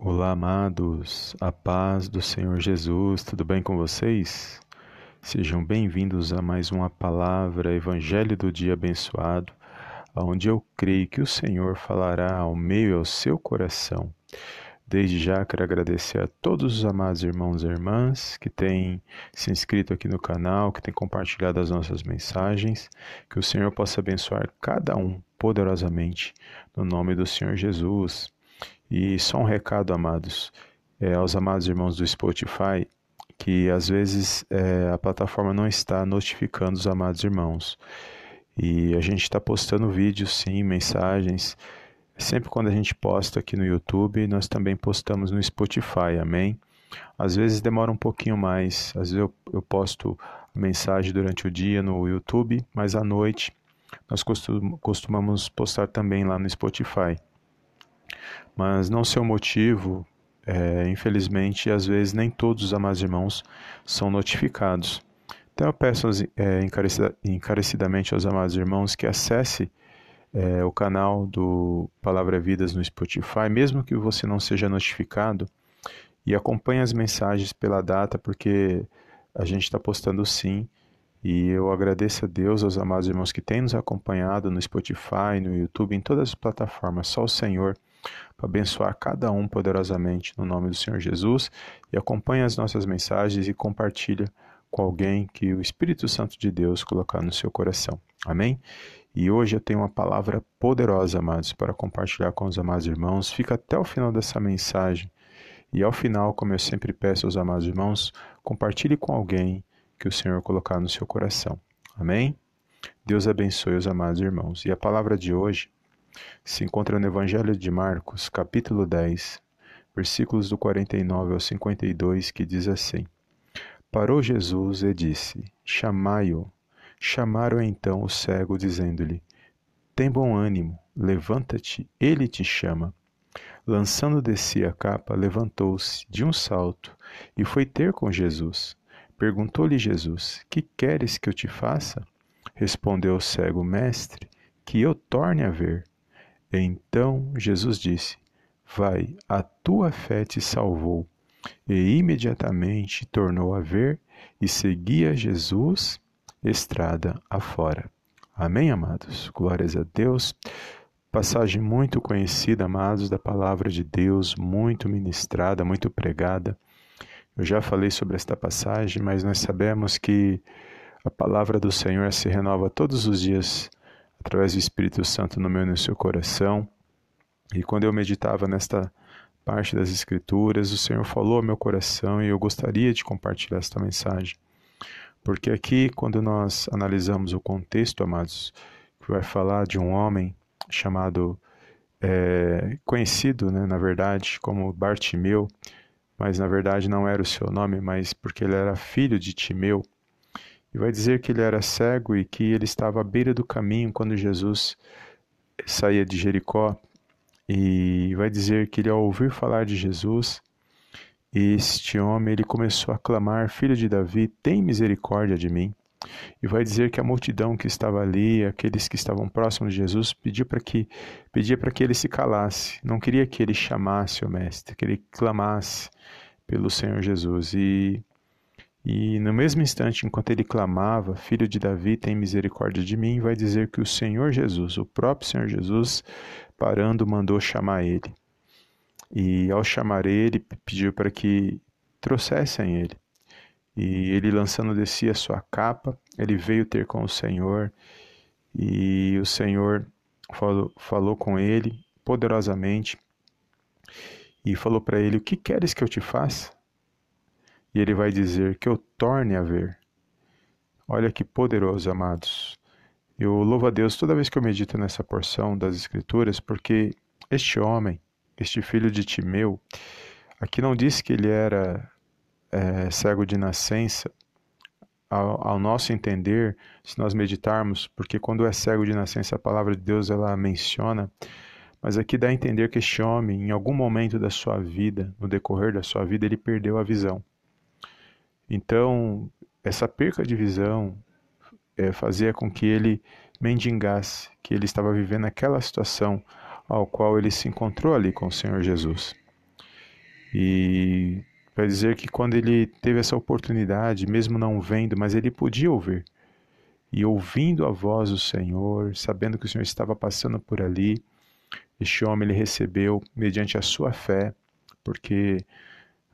Olá, amados, a paz do Senhor Jesus, tudo bem com vocês? Sejam bem-vindos a mais uma palavra, Evangelho do Dia Abençoado, onde eu creio que o Senhor falará ao meio ao seu coração. Desde já quero agradecer a todos os amados irmãos e irmãs que têm se inscrito aqui no canal, que têm compartilhado as nossas mensagens, que o Senhor possa abençoar cada um poderosamente, no nome do Senhor Jesus. E só um recado, amados, é, aos amados irmãos do Spotify, que às vezes é, a plataforma não está notificando os amados irmãos. E a gente está postando vídeos, sim, mensagens. Sempre quando a gente posta aqui no YouTube, nós também postamos no Spotify, amém? Às vezes demora um pouquinho mais, às vezes eu, eu posto mensagem durante o dia no YouTube, mas à noite nós costum, costumamos postar também lá no Spotify mas não ser o motivo, é, infelizmente, às vezes nem todos os amados irmãos são notificados. Então eu peço é, encarecida, encarecidamente aos amados irmãos que acesse é, o canal do Palavra Vidas no Spotify, mesmo que você não seja notificado, e acompanhe as mensagens pela data, porque a gente está postando sim. E eu agradeço a Deus, aos amados irmãos que têm nos acompanhado no Spotify, no YouTube, em todas as plataformas. Só o Senhor para abençoar cada um poderosamente no nome do Senhor Jesus e acompanhe as nossas mensagens e compartilha com alguém que o Espírito Santo de Deus colocar no seu coração. Amém? E hoje eu tenho uma palavra poderosa, amados, para compartilhar com os amados irmãos. Fica até o final dessa mensagem. E ao final, como eu sempre peço aos amados irmãos, compartilhe com alguém que o Senhor colocar no seu coração. Amém? Deus abençoe os amados irmãos. E a palavra de hoje se encontra no Evangelho de Marcos, capítulo 10, versículos do 49 ao 52, que diz assim: Parou Jesus e disse: Chamai-o. Chamaram então o cego, dizendo-lhe: Tem bom ânimo, levanta-te, ele te chama. Lançando de si a capa, levantou-se de um salto e foi ter com Jesus. Perguntou-lhe Jesus: Que queres que eu te faça? Respondeu o cego: Mestre, que eu torne a ver. Então Jesus disse: Vai, a tua fé te salvou. E imediatamente tornou a ver e seguia Jesus estrada afora. Amém, amados? Glórias a Deus. Passagem muito conhecida, amados, da palavra de Deus, muito ministrada, muito pregada. Eu já falei sobre esta passagem, mas nós sabemos que a palavra do Senhor se renova todos os dias através do Espírito Santo no meu e no seu coração. E quando eu meditava nesta parte das Escrituras, o Senhor falou ao meu coração e eu gostaria de compartilhar esta mensagem. Porque aqui, quando nós analisamos o contexto, amados, que vai falar de um homem chamado, é, conhecido, né, na verdade, como Bartimeu, mas na verdade não era o seu nome, mas porque ele era filho de Timeu, e vai dizer que ele era cego e que ele estava à beira do caminho quando Jesus saía de Jericó. E vai dizer que ele, ao ouvir falar de Jesus, este homem ele começou a clamar: Filho de Davi, tem misericórdia de mim. E vai dizer que a multidão que estava ali, aqueles que estavam próximos de Jesus, pediu para que pedia para que ele se calasse. Não queria que ele chamasse o mestre, que ele clamasse pelo Senhor Jesus. E e no mesmo instante, enquanto ele clamava, Filho de Davi, tem misericórdia de mim, vai dizer que o Senhor Jesus, o próprio Senhor Jesus, parando, mandou chamar ele. E ao chamar ele, pediu para que trouxessem ele. E ele, lançando de si a sua capa, ele veio ter com o Senhor. E o Senhor falou, falou com ele poderosamente e falou para ele: O que queres que eu te faça? E ele vai dizer que eu torne a ver. Olha que poderoso, amados. Eu louvo a Deus toda vez que eu medito nessa porção das Escrituras, porque este homem, este filho de Timeu, aqui não diz que ele era é, cego de nascença, ao, ao, nosso entender, se nós meditarmos, porque quando é cego de nascença, a palavra de Deus ela menciona, mas aqui dá a entender que este homem, em algum momento da sua vida, no decorrer da sua vida, ele perdeu a visão. Então, essa perca de visão é, fazia com que ele mendigasse, que ele estava vivendo aquela situação ao qual ele se encontrou ali com o Senhor Jesus. E vai dizer que quando ele teve essa oportunidade, mesmo não vendo, mas ele podia ouvir. E ouvindo a voz do Senhor, sabendo que o Senhor estava passando por ali, este homem ele recebeu mediante a sua fé, porque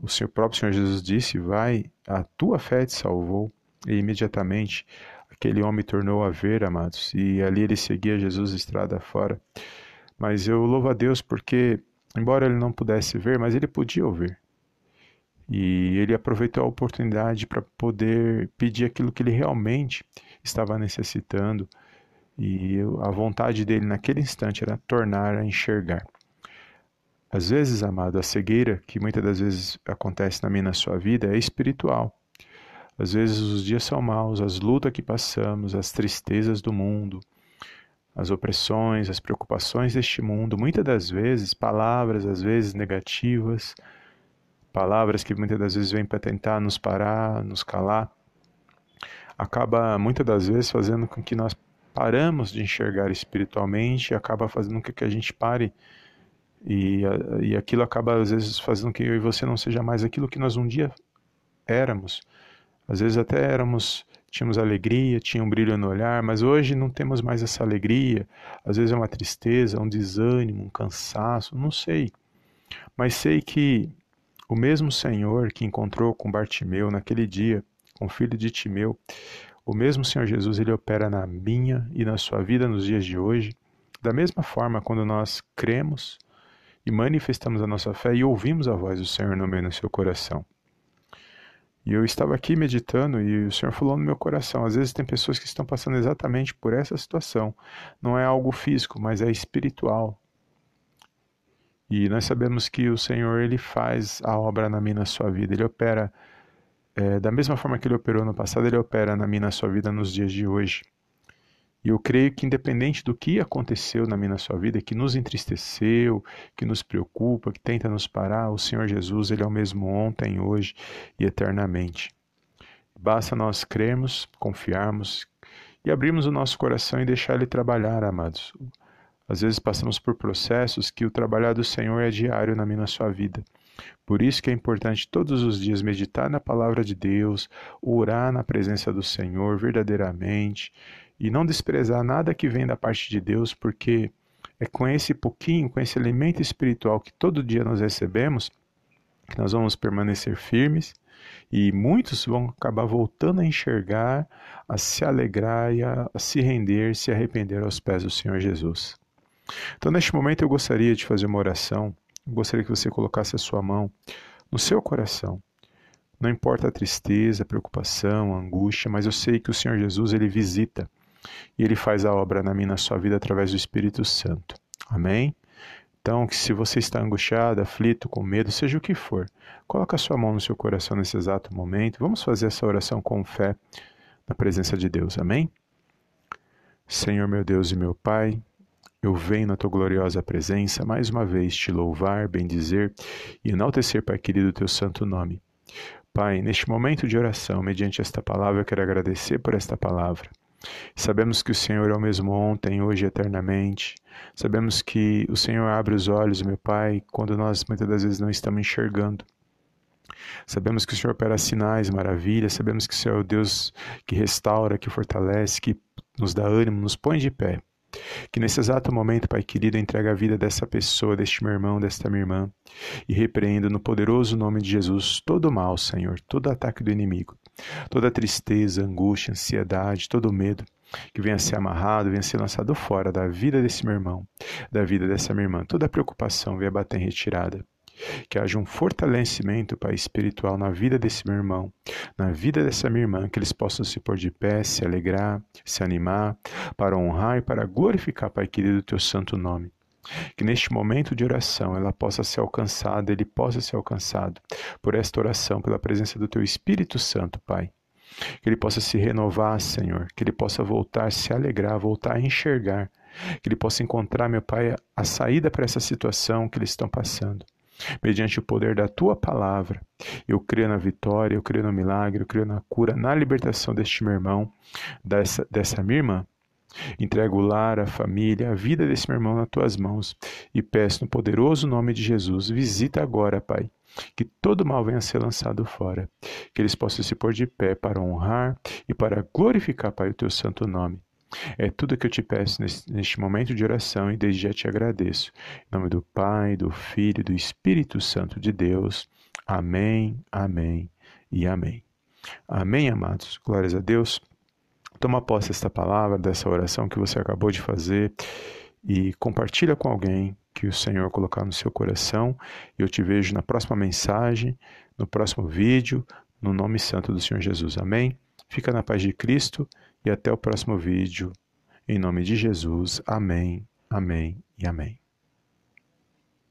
o seu próprio Senhor Jesus disse: Vai, a tua fé te salvou. E imediatamente aquele homem tornou a ver, amados, e ali ele seguia Jesus estrada fora. Mas eu louvo a Deus porque, embora ele não pudesse ver, mas ele podia ouvir. E ele aproveitou a oportunidade para poder pedir aquilo que ele realmente estava necessitando. E a vontade dele naquele instante era tornar a enxergar. Às vezes, amado, a cegueira que muitas das vezes acontece na minha na sua vida é espiritual. Às vezes os dias são maus, as lutas que passamos, as tristezas do mundo, as opressões, as preocupações deste mundo, muitas das vezes palavras às vezes negativas, palavras que muitas das vezes vêm para tentar nos parar, nos calar, acaba muitas das vezes fazendo com que nós paramos de enxergar espiritualmente, acaba fazendo com que a gente pare e, e aquilo acaba às vezes fazendo que eu e você não seja mais aquilo que nós um dia éramos. Às vezes até éramos, tínhamos alegria, tinha um brilho no olhar, mas hoje não temos mais essa alegria. Às vezes é uma tristeza, um desânimo, um cansaço, não sei. Mas sei que o mesmo Senhor que encontrou com Bartimeu naquele dia, com filho de Timeu, o mesmo Senhor Jesus, ele opera na minha e na sua vida nos dias de hoje. Da mesma forma, quando nós cremos e manifestamos a nossa fé e ouvimos a voz do Senhor no meio do seu coração. E eu estava aqui meditando e o Senhor falou no meu coração. Às vezes tem pessoas que estão passando exatamente por essa situação. Não é algo físico, mas é espiritual. E nós sabemos que o Senhor ele faz a obra na minha na sua vida. Ele opera é, da mesma forma que ele operou no passado, ele opera na minha na sua vida nos dias de hoje. E eu creio que, independente do que aconteceu na minha na sua vida, que nos entristeceu, que nos preocupa, que tenta nos parar, o Senhor Jesus, Ele é o mesmo ontem, hoje e eternamente. Basta nós crermos, confiarmos e abrirmos o nosso coração e deixar Ele trabalhar, amados. Às vezes passamos por processos que o trabalhar do Senhor é diário na minha na sua vida. Por isso que é importante todos os dias meditar na palavra de Deus, orar na presença do Senhor verdadeiramente e não desprezar nada que vem da parte de Deus, porque é com esse pouquinho, com esse alimento espiritual que todo dia nós recebemos, que nós vamos permanecer firmes e muitos vão acabar voltando a enxergar, a se alegrar e a, a se render, se arrepender aos pés do Senhor Jesus. Então, neste momento, eu gostaria de fazer uma oração. Eu gostaria que você colocasse a sua mão no seu coração. Não importa a tristeza, a preocupação, a angústia, mas eu sei que o Senhor Jesus ele visita e ele faz a obra na minha na sua vida através do Espírito Santo. Amém? Então, que se você está angustiado, aflito, com medo, seja o que for, coloque a sua mão no seu coração nesse exato momento. Vamos fazer essa oração com fé na presença de Deus. Amém? Senhor meu Deus e meu Pai, eu venho na tua gloriosa presença mais uma vez te louvar, bendizer e enaltecer, Pai querido, o teu santo nome. Pai, neste momento de oração, mediante esta palavra, eu quero agradecer por esta palavra. Sabemos que o Senhor é o mesmo ontem, hoje e eternamente. Sabemos que o Senhor abre os olhos, meu Pai, quando nós muitas das vezes não estamos enxergando. Sabemos que o Senhor opera sinais, maravilhas. Sabemos que o Senhor é o Deus que restaura, que fortalece, que nos dá ânimo, nos põe de pé. Que nesse exato momento, Pai querido, entregue a vida dessa pessoa, deste meu irmão, desta minha irmã, e repreenda no poderoso nome de Jesus todo o mal, Senhor, todo ataque do inimigo, toda tristeza, angústia, ansiedade, todo medo que venha ser amarrado, venha ser lançado fora da vida desse meu irmão, da vida dessa minha irmã, toda preocupação venha bater em retirada. Que haja um fortalecimento, Pai, espiritual na vida desse meu irmão, na vida dessa minha irmã, que eles possam se pôr de pé, se alegrar, se animar, para honrar e para glorificar, Pai querido, o teu santo nome. Que neste momento de oração ela possa ser alcançada, ele possa ser alcançado por esta oração, pela presença do Teu Espírito Santo, Pai. Que ele possa se renovar, Senhor, que ele possa voltar, se alegrar, voltar a enxergar, que ele possa encontrar, meu Pai, a saída para essa situação que eles estão passando mediante o poder da tua palavra. Eu creio na vitória, eu creio no milagre, eu creio na cura, na libertação deste meu irmão, dessa, dessa minha irmã. Entrego o lar, a família, a vida desse meu irmão nas tuas mãos e peço no poderoso nome de Jesus, visita agora, Pai, que todo mal venha a ser lançado fora, que eles possam se pôr de pé para honrar e para glorificar, Pai, o teu santo nome. É tudo que eu te peço neste, momento de oração e desde já te agradeço. Em nome do Pai, do Filho e do Espírito Santo de Deus. Amém, amém e amém. Amém, amados. Glórias a Deus. Toma posse desta palavra, dessa oração que você acabou de fazer e compartilha com alguém que o Senhor colocar no seu coração. Eu te vejo na próxima mensagem, no próximo vídeo, no nome santo do Senhor Jesus. Amém. Fica na paz de Cristo e até o próximo vídeo. Em nome de Jesus. Amém, amém e amém.